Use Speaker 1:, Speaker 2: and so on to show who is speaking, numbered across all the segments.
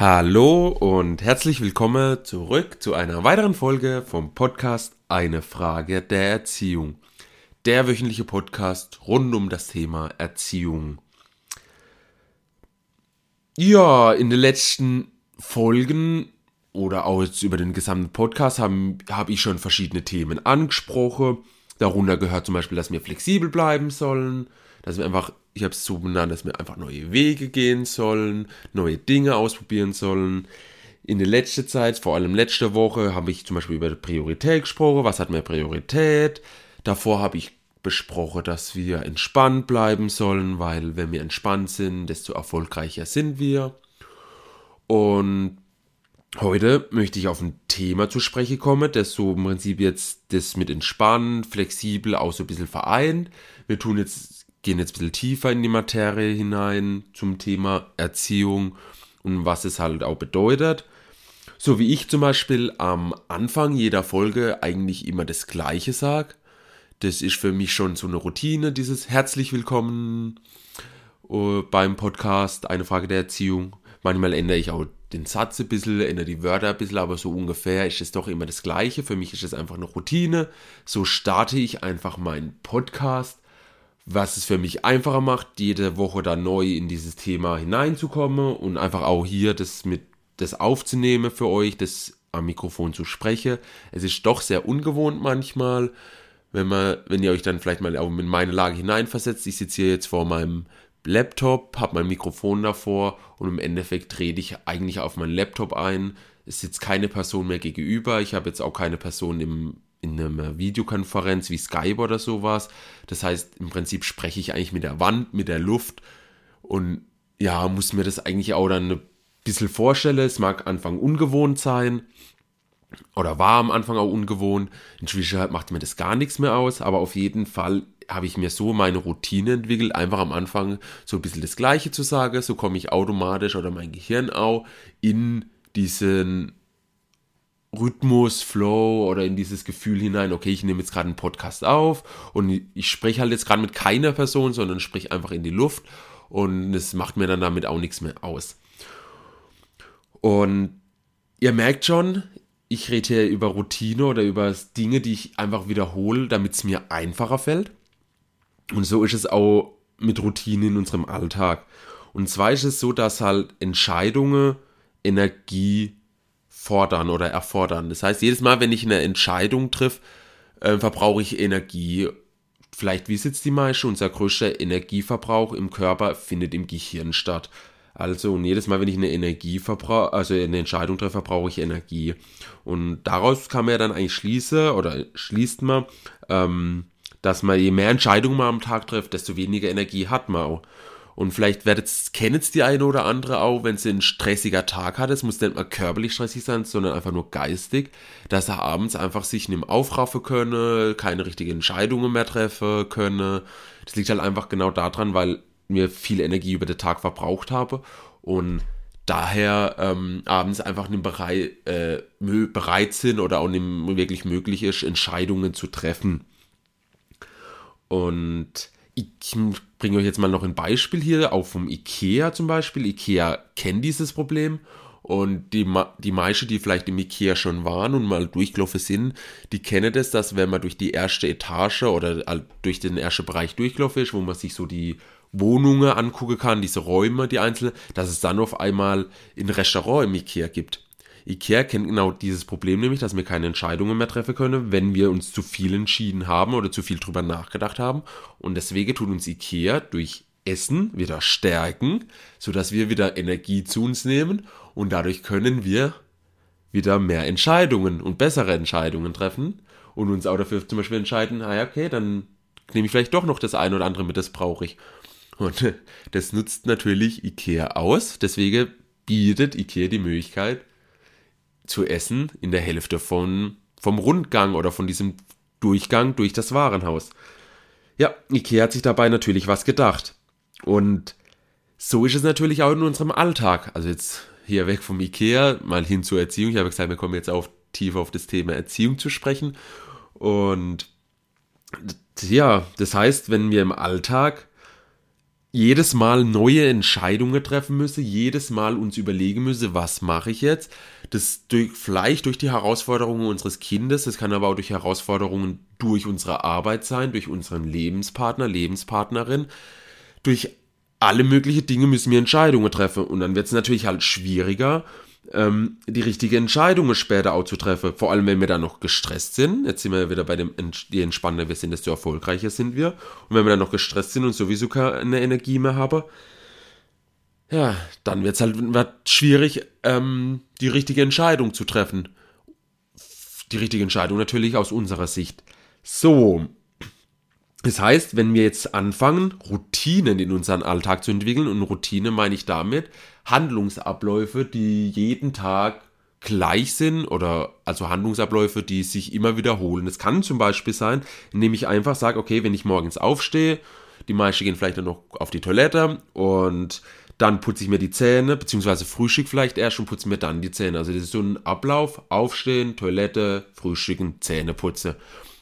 Speaker 1: Hallo und herzlich willkommen zurück zu einer weiteren Folge vom Podcast Eine Frage der Erziehung. Der wöchentliche Podcast rund um das Thema Erziehung. Ja, in den letzten Folgen oder auch jetzt über den gesamten Podcast habe hab ich schon verschiedene Themen angesprochen. Darunter gehört zum Beispiel, dass wir flexibel bleiben sollen, dass wir einfach ich habe es so benannt, dass wir einfach neue Wege gehen sollen, neue Dinge ausprobieren sollen. In der letzten Zeit, vor allem letzte Woche, habe ich zum Beispiel über Priorität gesprochen. Was hat mehr Priorität? Davor habe ich besprochen, dass wir entspannt bleiben sollen, weil wenn wir entspannt sind, desto erfolgreicher sind wir. Und heute möchte ich auf ein Thema zu sprechen kommen, das so im Prinzip jetzt das mit entspannt, flexibel auch so ein bisschen vereint. Wir tun jetzt gehen jetzt ein bisschen tiefer in die Materie hinein zum Thema Erziehung und was es halt auch bedeutet. So wie ich zum Beispiel am Anfang jeder Folge eigentlich immer das Gleiche sage. Das ist für mich schon so eine Routine, dieses herzlich willkommen uh, beim Podcast, eine Frage der Erziehung. Manchmal ändere ich auch den Satz ein bisschen, ändere die Wörter ein bisschen, aber so ungefähr ist es doch immer das Gleiche. Für mich ist es einfach eine Routine. So starte ich einfach meinen Podcast was es für mich einfacher macht, jede Woche da neu in dieses Thema hineinzukommen und einfach auch hier das mit das aufzunehmen für euch, das am Mikrofon zu sprechen. Es ist doch sehr ungewohnt manchmal, wenn man, wenn ihr euch dann vielleicht mal auch in meine Lage hineinversetzt. Ich sitze hier jetzt vor meinem Laptop, habe mein Mikrofon davor und im Endeffekt trete ich eigentlich auf meinen Laptop ein. Es sitzt keine Person mehr gegenüber. Ich habe jetzt auch keine Person im in einer Videokonferenz wie Skype oder sowas. Das heißt, im Prinzip spreche ich eigentlich mit der Wand, mit der Luft und ja, muss mir das eigentlich auch dann ein bisschen vorstellen. Es mag Anfang ungewohnt sein oder war am Anfang auch ungewohnt. Inzwischen macht mir das gar nichts mehr aus, aber auf jeden Fall habe ich mir so meine Routine entwickelt, einfach am Anfang so ein bisschen das Gleiche zu sagen. So komme ich automatisch oder mein Gehirn auch in diesen Rhythmus, Flow oder in dieses Gefühl hinein, okay, ich nehme jetzt gerade einen Podcast auf und ich spreche halt jetzt gerade mit keiner Person, sondern spreche einfach in die Luft und es macht mir dann damit auch nichts mehr aus. Und ihr merkt schon, ich rede hier über Routine oder über Dinge, die ich einfach wiederhole, damit es mir einfacher fällt. Und so ist es auch mit Routine in unserem Alltag. Und zwar ist es so, dass halt Entscheidungen Energie fordern oder erfordern. Das heißt, jedes Mal, wenn ich eine Entscheidung triff, äh, verbrauche ich Energie. Vielleicht wie sitzt die Maische? Unser größter Energieverbrauch im Körper findet im Gehirn statt. Also und jedes Mal, wenn ich eine Energie also eine Entscheidung treffe, verbrauche ich Energie. Und daraus kann man ja dann eigentlich schließen oder schließt man, ähm, dass man je mehr Entscheidungen man am Tag trifft, desto weniger Energie hat man auch. Und vielleicht kennt die eine oder andere auch, wenn sie einen stressiger Tag hat. Es muss nicht mal körperlich stressig sein, sondern einfach nur geistig, dass er abends einfach sich nicht mehr aufraffen könne, keine richtigen Entscheidungen mehr treffen könne. Das liegt halt einfach genau daran, weil mir viel Energie über den Tag verbraucht habe und daher ähm, abends einfach nicht bereit, äh, bereit sind oder auch nicht wirklich möglich ist, Entscheidungen zu treffen. Und ich bringe euch jetzt mal noch ein Beispiel hier, auch vom IKEA zum Beispiel. IKEA kennt dieses Problem und die, die meisten, die vielleicht im Ikea schon waren und mal durchgelaufen sind, die kennen das, dass wenn man durch die erste Etage oder durch den ersten Bereich durchgelaufen ist, wo man sich so die Wohnungen angucken kann, diese Räume, die einzelnen, dass es dann auf einmal ein Restaurant im Ikea gibt. Ikea kennt genau dieses Problem, nämlich, dass wir keine Entscheidungen mehr treffen können, wenn wir uns zu viel entschieden haben oder zu viel drüber nachgedacht haben. Und deswegen tut uns Ikea durch Essen wieder stärken, sodass wir wieder Energie zu uns nehmen und dadurch können wir wieder mehr Entscheidungen und bessere Entscheidungen treffen und uns auch dafür zum Beispiel entscheiden, ah ja, okay, dann nehme ich vielleicht doch noch das eine oder andere mit, das brauche ich. Und das nutzt natürlich IKEA aus, deswegen bietet IKEA die Möglichkeit, zu essen in der Hälfte von, vom Rundgang oder von diesem Durchgang durch das Warenhaus. Ja, Ikea hat sich dabei natürlich was gedacht. Und so ist es natürlich auch in unserem Alltag. Also jetzt hier weg vom Ikea, mal hin zur Erziehung. Ich habe gesagt, wir kommen jetzt auf, tiefer auf das Thema Erziehung zu sprechen. Und ja, das heißt, wenn wir im Alltag jedes Mal neue Entscheidungen treffen müsse, jedes Mal uns überlegen müsse, was mache ich jetzt. Das durch, vielleicht durch die Herausforderungen unseres Kindes, das kann aber auch durch Herausforderungen durch unsere Arbeit sein, durch unseren Lebenspartner, Lebenspartnerin, durch alle möglichen Dinge müssen wir Entscheidungen treffen. Und dann wird es natürlich halt schwieriger, ähm, die richtige Entscheidung später auch zu treffen. Vor allem, wenn wir dann noch gestresst sind. Jetzt sind wir wieder bei dem, je entspannter wir sind, desto erfolgreicher sind wir. Und wenn wir dann noch gestresst sind und sowieso keine Energie mehr haben, ja, dann wird es halt schwierig, ähm, die richtige Entscheidung zu treffen. Die richtige Entscheidung natürlich aus unserer Sicht. So, das heißt, wenn wir jetzt anfangen, Routinen in unseren Alltag zu entwickeln, und Routine meine ich damit Handlungsabläufe, die jeden Tag gleich sind oder also Handlungsabläufe, die sich immer wiederholen. Das kann zum Beispiel sein, indem ich einfach sage, okay, wenn ich morgens aufstehe, die meisten gehen vielleicht dann noch auf die Toilette und dann putze ich mir die Zähne, beziehungsweise Frühstück vielleicht erst und putze mir dann die Zähne. Also das ist so ein Ablauf, aufstehen, Toilette, Frühstücken, Zähne putze.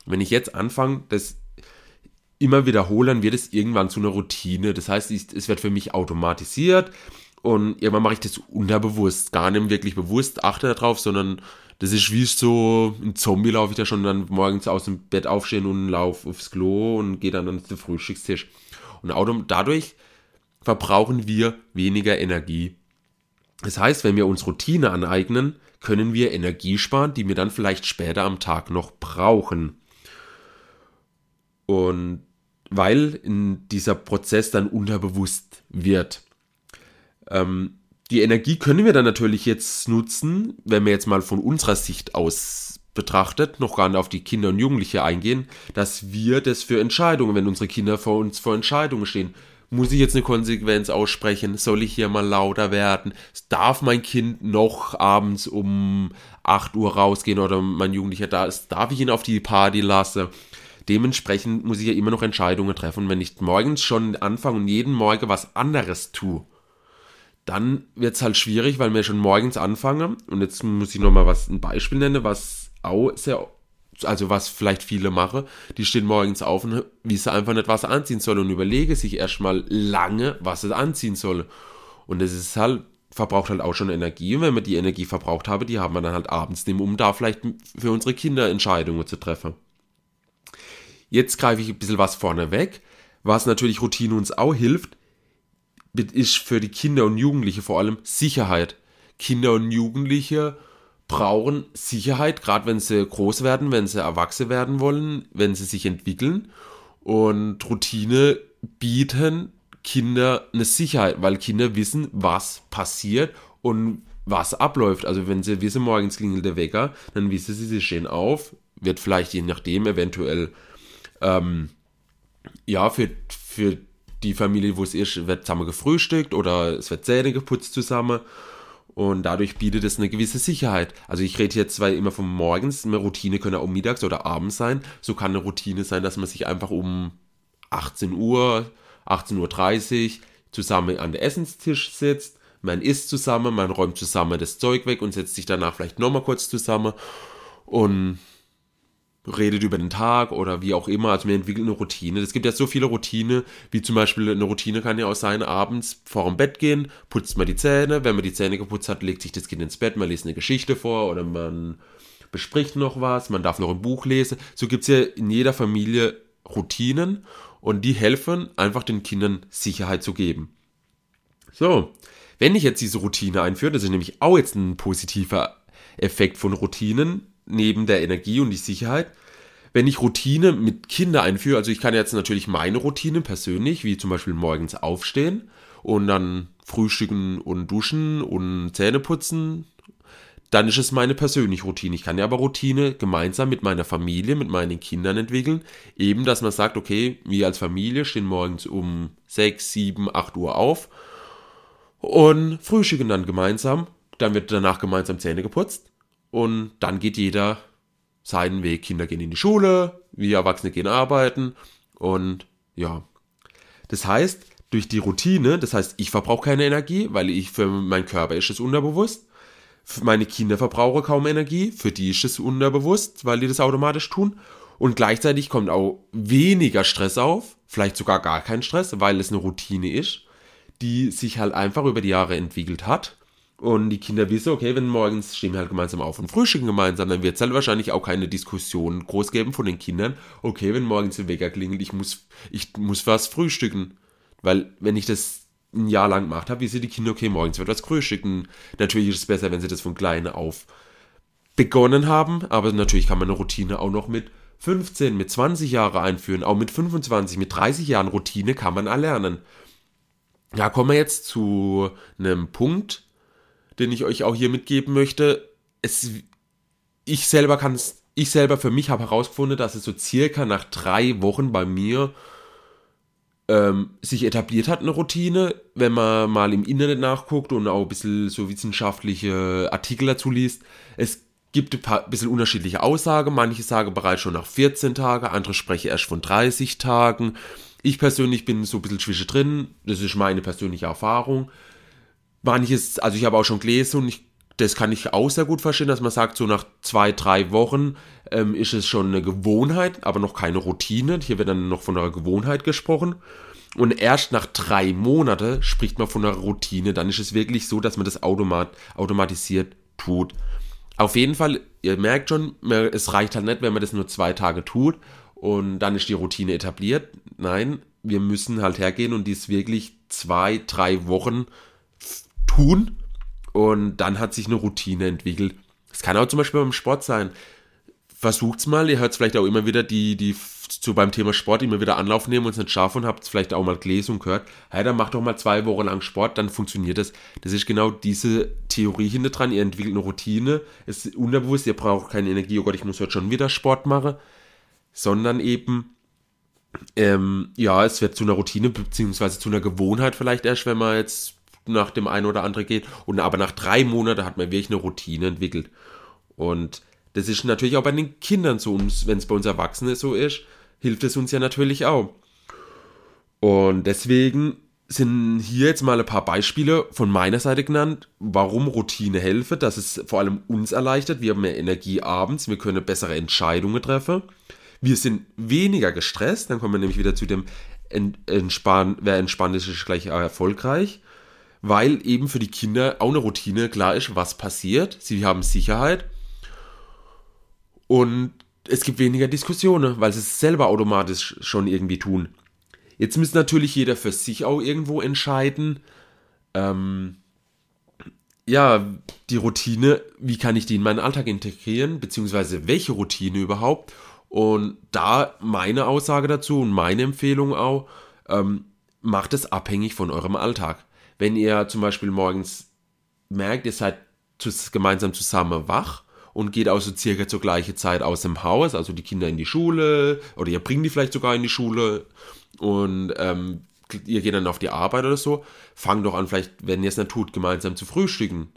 Speaker 1: Wenn ich jetzt anfange, das immer wiederholen, wird es irgendwann zu einer Routine. Das heißt, es wird für mich automatisiert und irgendwann mache ich das unterbewusst, gar nicht wirklich bewusst, achte darauf, sondern das ist wie so ein Zombie laufe ich da schon dann morgens aus dem Bett aufstehen und laufe aufs Klo und gehe dann an den Frühstückstisch. Und dadurch verbrauchen wir weniger Energie. Das heißt, wenn wir uns Routine aneignen, können wir Energie sparen, die wir dann vielleicht später am Tag noch brauchen. Und weil dieser Prozess dann unterbewusst wird. Ähm, die Energie können wir dann natürlich jetzt nutzen, wenn wir jetzt mal von unserer Sicht aus betrachtet, noch gar nicht auf die Kinder und Jugendliche eingehen, dass wir das für Entscheidungen, wenn unsere Kinder vor uns vor Entscheidungen stehen, muss ich jetzt eine Konsequenz aussprechen? Soll ich hier mal lauter werden? Darf mein Kind noch abends um 8 Uhr rausgehen oder mein Jugendlicher da ist? Darf ich ihn auf die Party lassen? Dementsprechend muss ich ja immer noch Entscheidungen treffen. Und wenn ich morgens schon anfange und jeden Morgen was anderes tue, dann wird es halt schwierig, weil wir schon morgens anfangen. Und jetzt muss ich nochmal was, ein Beispiel nennen, was auch sehr, also was vielleicht viele machen. Die stehen morgens auf und wissen einfach nicht, was sie anziehen sollen und überlegen sich erstmal lange, was sie anziehen sollen. Und das ist halt, verbraucht halt auch schon Energie. Und wenn wir die Energie verbraucht haben, die haben wir dann halt abends nehmen, um da vielleicht für unsere Kinder Entscheidungen zu treffen. Jetzt greife ich ein bisschen was vorne weg. Was natürlich Routine uns auch hilft, ist für die Kinder und Jugendliche vor allem Sicherheit. Kinder und Jugendliche brauchen Sicherheit, gerade wenn sie groß werden, wenn sie erwachsen werden wollen, wenn sie sich entwickeln. Und Routine bieten Kinder eine Sicherheit, weil Kinder wissen, was passiert und was abläuft. Also wenn sie wissen, morgens klingelt der Wecker, dann wissen sie, sie stehen auf, wird vielleicht je nachdem eventuell ähm, ja, für, für die Familie, wo es ist, wird zusammen gefrühstückt oder es wird Zähne geputzt zusammen. Und dadurch bietet es eine gewisse Sicherheit. Also ich rede jetzt zwar immer von morgens, eine Routine könnte auch mittags oder abends sein. So kann eine Routine sein, dass man sich einfach um 18 Uhr, 18.30 Uhr zusammen an den Essenstisch sitzt. Man isst zusammen, man räumt zusammen das Zeug weg und setzt sich danach vielleicht nochmal kurz zusammen. Und redet über den Tag oder wie auch immer. Also wir entwickeln eine Routine. Es gibt ja so viele Routine, wie zum Beispiel eine Routine kann ja auch sein, abends vor dem Bett gehen, putzt man die Zähne. Wenn man die Zähne geputzt hat, legt sich das Kind ins Bett, man liest eine Geschichte vor oder man bespricht noch was, man darf noch ein Buch lesen. So gibt es ja in jeder Familie Routinen und die helfen einfach den Kindern Sicherheit zu geben. So, wenn ich jetzt diese Routine einführe, das ist nämlich auch jetzt ein positiver Effekt von Routinen, neben der Energie und die Sicherheit, wenn ich Routine mit Kindern einführe, also ich kann jetzt natürlich meine Routine persönlich, wie zum Beispiel morgens aufstehen und dann frühstücken und duschen und Zähne putzen, dann ist es meine persönliche Routine. Ich kann ja aber Routine gemeinsam mit meiner Familie, mit meinen Kindern entwickeln. Eben, dass man sagt, okay, wir als Familie stehen morgens um 6, 7, 8 Uhr auf und frühstücken dann gemeinsam. Dann wird danach gemeinsam Zähne geputzt und dann geht jeder seinen Weg. Kinder gehen in die Schule, wir Erwachsene gehen arbeiten und ja. Das heißt, durch die Routine, das heißt, ich verbrauche keine Energie, weil ich für meinen Körper ist es unterbewusst. Für meine Kinder verbrauche kaum Energie, für die ist es unterbewusst, weil die das automatisch tun. Und gleichzeitig kommt auch weniger Stress auf, vielleicht sogar gar kein Stress, weil es eine Routine ist, die sich halt einfach über die Jahre entwickelt hat. Und die Kinder wissen, okay, wenn morgens stehen wir halt gemeinsam auf und frühstücken gemeinsam, dann wird es halt wahrscheinlich auch keine Diskussion groß geben von den Kindern. Okay, wenn morgens der Wecker klingelt, ich muss, ich muss was frühstücken. Weil, wenn ich das ein Jahr lang gemacht habe, wissen die Kinder, okay, morgens wird was frühstücken. Natürlich ist es besser, wenn sie das von klein auf begonnen haben, aber natürlich kann man eine Routine auch noch mit 15, mit 20 Jahren einführen, auch mit 25, mit 30 Jahren Routine kann man erlernen. Ja, kommen wir jetzt zu einem Punkt, den ich euch auch hier mitgeben möchte. Es, ich selber kann es, ich selber für mich habe herausgefunden, dass es so circa nach drei Wochen bei mir ähm, sich etabliert hat, eine Routine. Wenn man mal im Internet nachguckt und auch ein bisschen so wissenschaftliche Artikel dazu liest, es gibt ein paar, bisschen unterschiedliche Aussagen. Manche sagen bereits schon nach 14 Tagen, andere sprechen erst von 30 Tagen. Ich persönlich bin so ein bisschen zwischendrin. Das ist meine persönliche Erfahrung. Manches, also ich habe auch schon gelesen und ich, das kann ich auch sehr gut verstehen, dass man sagt, so nach zwei, drei Wochen ähm, ist es schon eine Gewohnheit, aber noch keine Routine. Hier wird dann noch von einer Gewohnheit gesprochen. Und erst nach drei Monaten spricht man von einer Routine. Dann ist es wirklich so, dass man das automat, automatisiert tut. Auf jeden Fall, ihr merkt schon, es reicht halt nicht, wenn man das nur zwei Tage tut und dann ist die Routine etabliert. Nein, wir müssen halt hergehen und dies wirklich zwei, drei Wochen tun und dann hat sich eine Routine entwickelt. Es kann auch zum Beispiel beim Sport sein. Versucht's mal, ihr hört vielleicht auch immer wieder die, die zu beim Thema Sport immer wieder Anlauf nehmen und es nicht schaffen und habt vielleicht auch mal gelesen und gehört, hey, dann macht doch mal zwei Wochen lang Sport, dann funktioniert das. Das ist genau diese Theorie hinter dran. Ihr entwickelt eine Routine, es ist unterbewusst, ihr braucht keine Energie, oh Gott, ich muss heute schon wieder Sport machen, sondern eben, ähm, ja, es wird zu einer Routine, beziehungsweise zu einer Gewohnheit vielleicht erst, wenn man jetzt nach dem einen oder anderen geht. Und aber nach drei Monaten hat man wirklich eine Routine entwickelt. Und das ist natürlich auch bei den Kindern so, wenn es bei uns Erwachsenen so ist hilft es uns ja natürlich auch. Und deswegen sind hier jetzt mal ein paar Beispiele von meiner Seite genannt, warum Routine helfe, dass es vor allem uns erleichtert. Wir haben mehr Energie abends, wir können bessere Entscheidungen treffen. Wir sind weniger gestresst, dann kommen wir nämlich wieder zu dem Entspann, wer entspannt ist, ist gleich erfolgreich, weil eben für die Kinder auch eine Routine klar ist, was passiert. Sie haben Sicherheit und es gibt weniger Diskussionen, weil sie es selber automatisch schon irgendwie tun. Jetzt muss natürlich jeder für sich auch irgendwo entscheiden, ähm, ja, die Routine, wie kann ich die in meinen Alltag integrieren, beziehungsweise welche Routine überhaupt. Und da meine Aussage dazu und meine Empfehlung auch, ähm, macht es abhängig von eurem Alltag. Wenn ihr zum Beispiel morgens merkt, ihr seid gemeinsam zusammen wach, und geht auch so circa zur gleichen Zeit aus dem Haus, also die Kinder in die Schule oder ihr bringt die vielleicht sogar in die Schule und ähm, ihr geht dann auf die Arbeit oder so, fangt doch an, vielleicht, wenn ihr es nicht tut, gemeinsam zu frühstücken.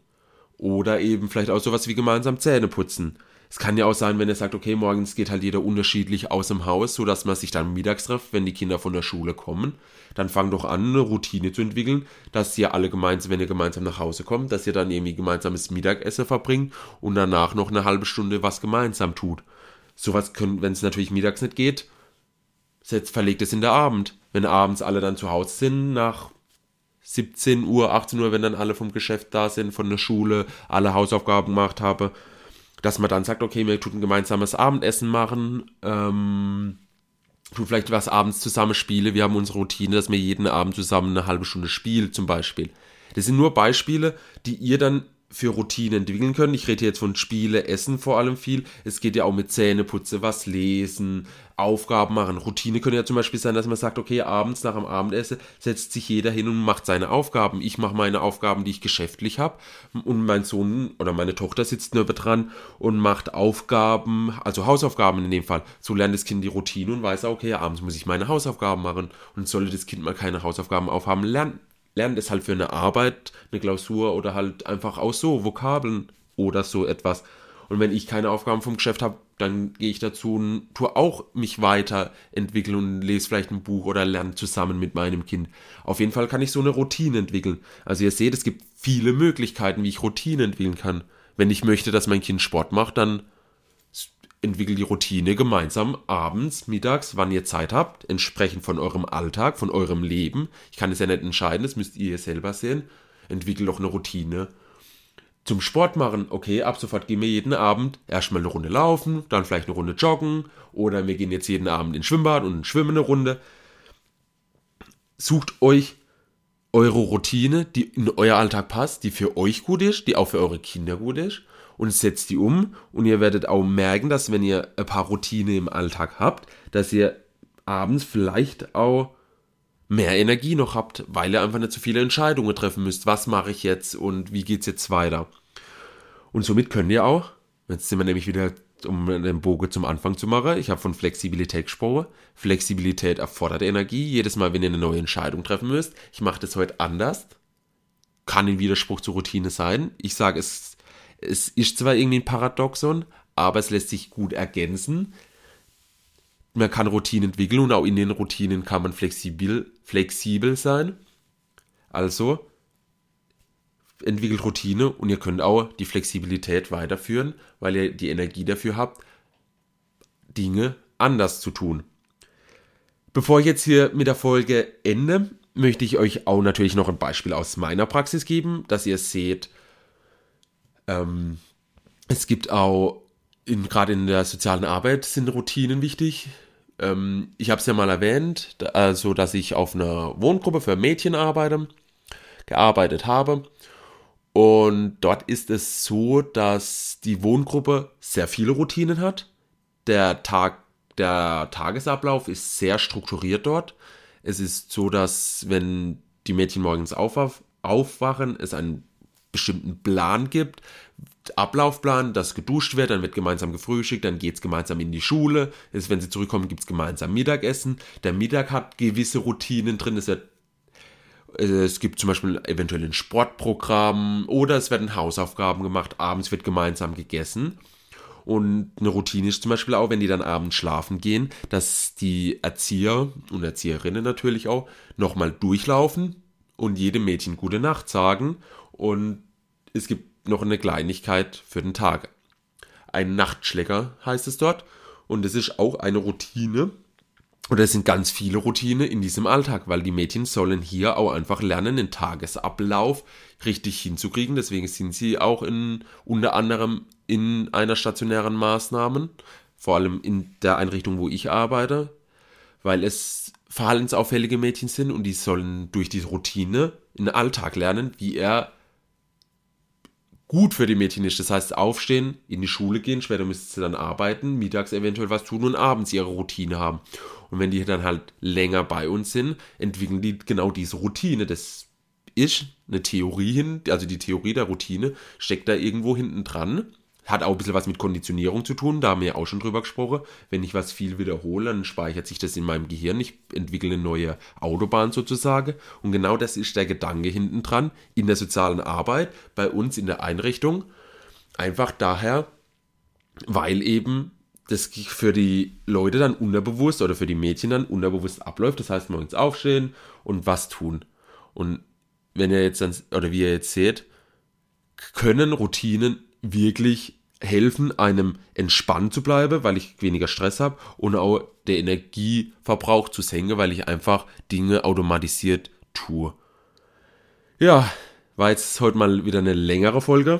Speaker 1: Oder eben vielleicht auch sowas wie gemeinsam Zähne putzen. Es kann ja auch sein, wenn ihr sagt, okay, morgens geht halt jeder unterschiedlich aus dem Haus, sodass man sich dann mittags trifft, wenn die Kinder von der Schule kommen. Dann fangt doch an, eine Routine zu entwickeln, dass ihr alle gemeinsam, wenn ihr gemeinsam nach Hause kommt, dass ihr dann irgendwie gemeinsames Mittagessen verbringt und danach noch eine halbe Stunde was gemeinsam tut. Sowas können, wenn es natürlich mittags nicht geht, setzt, verlegt es in der Abend. Wenn abends alle dann zu Hause sind, nach 17 Uhr, 18 Uhr, wenn dann alle vom Geschäft da sind, von der Schule, alle Hausaufgaben gemacht habe, dass man dann sagt, okay, wir tun ein gemeinsames Abendessen machen, ähm, tun vielleicht was abends zusammen spiele. Wir haben unsere Routine, dass wir jeden Abend zusammen eine halbe Stunde spielen, zum Beispiel. Das sind nur Beispiele, die ihr dann für Routinen entwickeln können. Ich rede jetzt von Spiele, Essen vor allem viel. Es geht ja auch mit Zähneputze, was lesen, Aufgaben machen. Routine können ja zum Beispiel sein, dass man sagt, okay, abends nach dem Abendessen setzt sich jeder hin und macht seine Aufgaben. Ich mache meine Aufgaben, die ich geschäftlich habe. Und mein Sohn oder meine Tochter sitzt nur dran und macht Aufgaben, also Hausaufgaben in dem Fall. So lernt das Kind die Routine und weiß, okay, abends muss ich meine Hausaufgaben machen. Und sollte das Kind mal keine Hausaufgaben aufhaben, lernt lernt es halt für eine Arbeit, eine Klausur oder halt einfach auch so Vokabeln oder so etwas. Und wenn ich keine Aufgaben vom Geschäft habe, dann gehe ich dazu und tue auch mich weiterentwickeln und lese vielleicht ein Buch oder lerne zusammen mit meinem Kind. Auf jeden Fall kann ich so eine Routine entwickeln. Also ihr seht, es gibt viele Möglichkeiten, wie ich Routine entwickeln kann. Wenn ich möchte, dass mein Kind Sport macht, dann entwickelt die Routine gemeinsam abends, mittags, wann ihr Zeit habt, entsprechend von eurem Alltag, von eurem Leben. Ich kann es ja nicht entscheiden, das müsst ihr selber sehen. Entwickelt doch eine Routine. Zum Sport machen, okay, ab sofort gehen wir jeden Abend erstmal eine Runde laufen, dann vielleicht eine Runde joggen oder wir gehen jetzt jeden Abend ins Schwimmbad und schwimmen eine Runde. Sucht euch eure Routine, die in euer Alltag passt, die für euch gut ist, die auch für eure Kinder gut ist und setzt die um und ihr werdet auch merken, dass wenn ihr ein paar Routine im Alltag habt, dass ihr abends vielleicht auch mehr Energie noch habt, weil ihr einfach nicht so viele Entscheidungen treffen müsst. Was mache ich jetzt und wie geht's jetzt weiter? Und somit könnt ihr auch, jetzt sind wir nämlich wieder, um den Bogen zum Anfang zu machen, ich habe von Flexibilität gesprochen. Flexibilität erfordert Energie. Jedes Mal, wenn ihr eine neue Entscheidung treffen müsst, ich mache das heute anders, kann in Widerspruch zur Routine sein. Ich sage, es es ist zwar irgendwie ein Paradoxon, aber es lässt sich gut ergänzen. Man kann Routinen entwickeln und auch in den Routinen kann man flexibel, flexibel sein. Also entwickelt Routine und ihr könnt auch die Flexibilität weiterführen, weil ihr die Energie dafür habt, Dinge anders zu tun. Bevor ich jetzt hier mit der Folge ende, möchte ich euch auch natürlich noch ein Beispiel aus meiner Praxis geben, dass ihr seht, ähm, es gibt auch, gerade in der sozialen Arbeit sind Routinen wichtig. Ähm, ich habe es ja mal erwähnt, also dass ich auf einer Wohngruppe für Mädchen arbeite, gearbeitet habe. Und dort ist es so, dass die Wohngruppe sehr viele Routinen hat. Der Tag, der Tagesablauf ist sehr strukturiert dort. Es ist so, dass wenn die Mädchen morgens aufwachen, es einen bestimmten Plan gibt, Ablaufplan, dass geduscht wird, dann wird gemeinsam gefrühstückt, dann geht es gemeinsam in die Schule. Ist, wenn sie zurückkommen, gibt es gemeinsam Mittagessen. Der Mittag hat gewisse Routinen drin. Es, wird, äh, es gibt zum Beispiel eventuell ein Sportprogramm oder es werden Hausaufgaben gemacht. Abends wird gemeinsam gegessen. Und eine Routine ist zum Beispiel auch, wenn die dann abends schlafen gehen, dass die Erzieher und Erzieherinnen natürlich auch nochmal durchlaufen und jedem Mädchen gute Nacht sagen und es gibt noch eine Kleinigkeit für den Tag. Ein Nachtschlecker heißt es dort. Und es ist auch eine Routine. Oder es sind ganz viele Routinen in diesem Alltag, weil die Mädchen sollen hier auch einfach lernen, den Tagesablauf richtig hinzukriegen. Deswegen sind sie auch in, unter anderem in einer stationären Maßnahmen, vor allem in der Einrichtung, wo ich arbeite, weil es verhaltensauffällige Mädchen sind und die sollen durch diese Routine in den Alltag lernen, wie er gut für die Mädchen ist. Das heißt, aufstehen, in die Schule gehen, später müssen sie dann arbeiten, mittags eventuell was tun und abends ihre Routine haben. Und wenn die dann halt länger bei uns sind, entwickeln die genau diese Routine. Das ist eine Theorie hin, also die Theorie der Routine steckt da irgendwo hinten dran. Hat auch ein bisschen was mit Konditionierung zu tun, da haben wir ja auch schon drüber gesprochen. Wenn ich was viel wiederhole, dann speichert sich das in meinem Gehirn. Ich entwickle eine neue Autobahn sozusagen. Und genau das ist der Gedanke hinten dran in der sozialen Arbeit, bei uns in der Einrichtung. Einfach daher, weil eben das für die Leute dann unterbewusst oder für die Mädchen dann unterbewusst abläuft. Das heißt, morgens aufstehen und was tun. Und wenn ihr jetzt dann, oder wie ihr jetzt seht, können Routinen wirklich helfen, einem entspannt zu bleiben, weil ich weniger Stress habe und auch der Energieverbrauch zu senken, weil ich einfach Dinge automatisiert tue. Ja, war jetzt heute mal wieder eine längere Folge.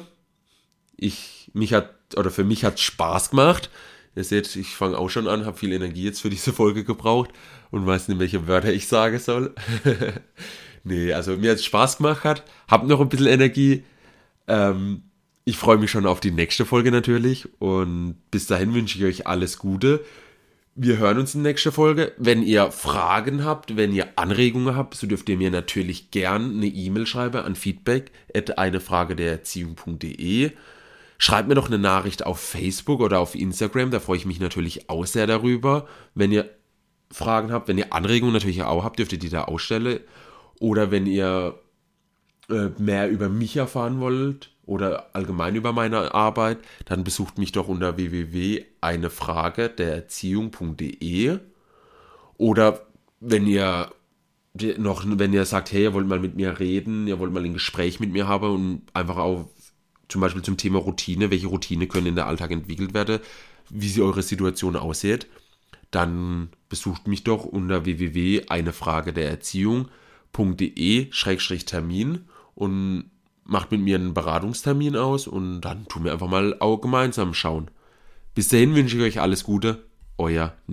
Speaker 1: Ich, mich hat, oder für mich hat Spaß gemacht. Ihr seht, ich fange auch schon an, habe viel Energie jetzt für diese Folge gebraucht und weiß nicht, welche Wörter ich sagen soll. nee, also mir hat Spaß gemacht hat, hab noch ein bisschen Energie. Ähm, ich freue mich schon auf die nächste Folge natürlich und bis dahin wünsche ich euch alles Gute. Wir hören uns in der nächsten Folge. Wenn ihr Fragen habt, wenn ihr Anregungen habt, so dürft ihr mir natürlich gern eine E-Mail schreiben an feedback at einefragedererziehung.de. Schreibt mir doch eine Nachricht auf Facebook oder auf Instagram, da freue ich mich natürlich auch sehr darüber. Wenn ihr Fragen habt, wenn ihr Anregungen natürlich auch habt, dürft ihr die da ausstellen. Oder wenn ihr äh, mehr über mich erfahren wollt, oder allgemein über meine Arbeit, dann besucht mich doch unter www.einefrage der Erziehung.de oder wenn ihr noch, wenn ihr sagt, hey, ihr wollt mal mit mir reden, ihr wollt mal ein Gespräch mit mir haben und einfach auch zum Beispiel zum Thema Routine, welche Routine können in der Alltag entwickelt werden, wie sie eure Situation aussieht, dann besucht mich doch unter www.einefragedererziehung.de-termin und macht mit mir einen Beratungstermin aus und dann tun wir einfach mal auch gemeinsam schauen. Bis dahin wünsche ich euch alles Gute, euer Nils.